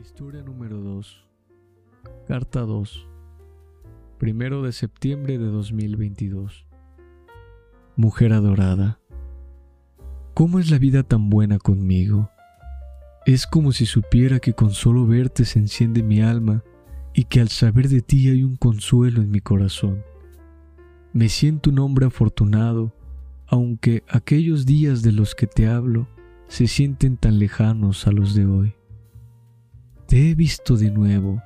Historia número 2. Carta 2. Primero de septiembre de 2022. Mujer adorada. ¿Cómo es la vida tan buena conmigo? Es como si supiera que con solo verte se enciende mi alma y que al saber de ti hay un consuelo en mi corazón. Me siento un hombre afortunado, aunque aquellos días de los que te hablo se sienten tan lejanos a los de hoy. Te he visto de nuevo.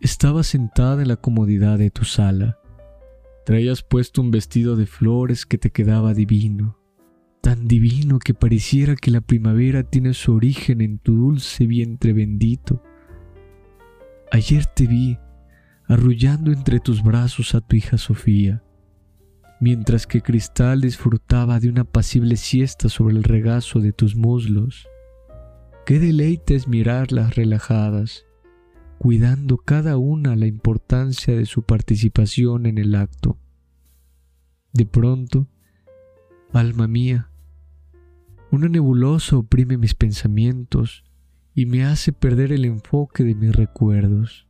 Estaba sentada en la comodidad de tu sala. Traías puesto un vestido de flores que te quedaba divino, tan divino que pareciera que la primavera tiene su origen en tu dulce vientre bendito. Ayer te vi arrullando entre tus brazos a tu hija Sofía, mientras que Cristal disfrutaba de una apacible siesta sobre el regazo de tus muslos. Qué deleite es mirarlas relajadas, cuidando cada una la importancia de su participación en el acto. De pronto, alma mía, una nebulosa oprime mis pensamientos y me hace perder el enfoque de mis recuerdos.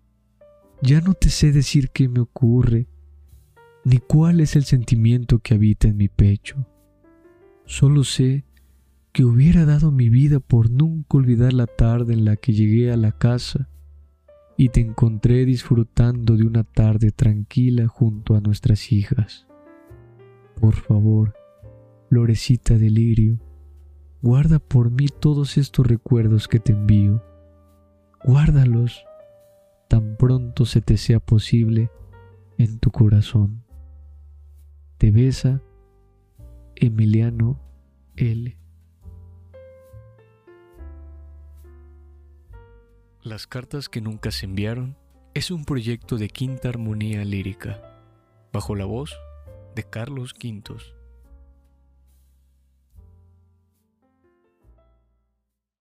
Ya no te sé decir qué me ocurre, ni cuál es el sentimiento que habita en mi pecho. Solo sé que hubiera dado mi vida por nunca olvidar la tarde en la que llegué a la casa y te encontré disfrutando de una tarde tranquila junto a nuestras hijas. Por favor, florecita de lirio, guarda por mí todos estos recuerdos que te envío. Guárdalos tan pronto se te sea posible en tu corazón. Te besa Emiliano L. Las cartas que nunca se enviaron es un proyecto de quinta armonía lírica, bajo la voz de Carlos Quintos.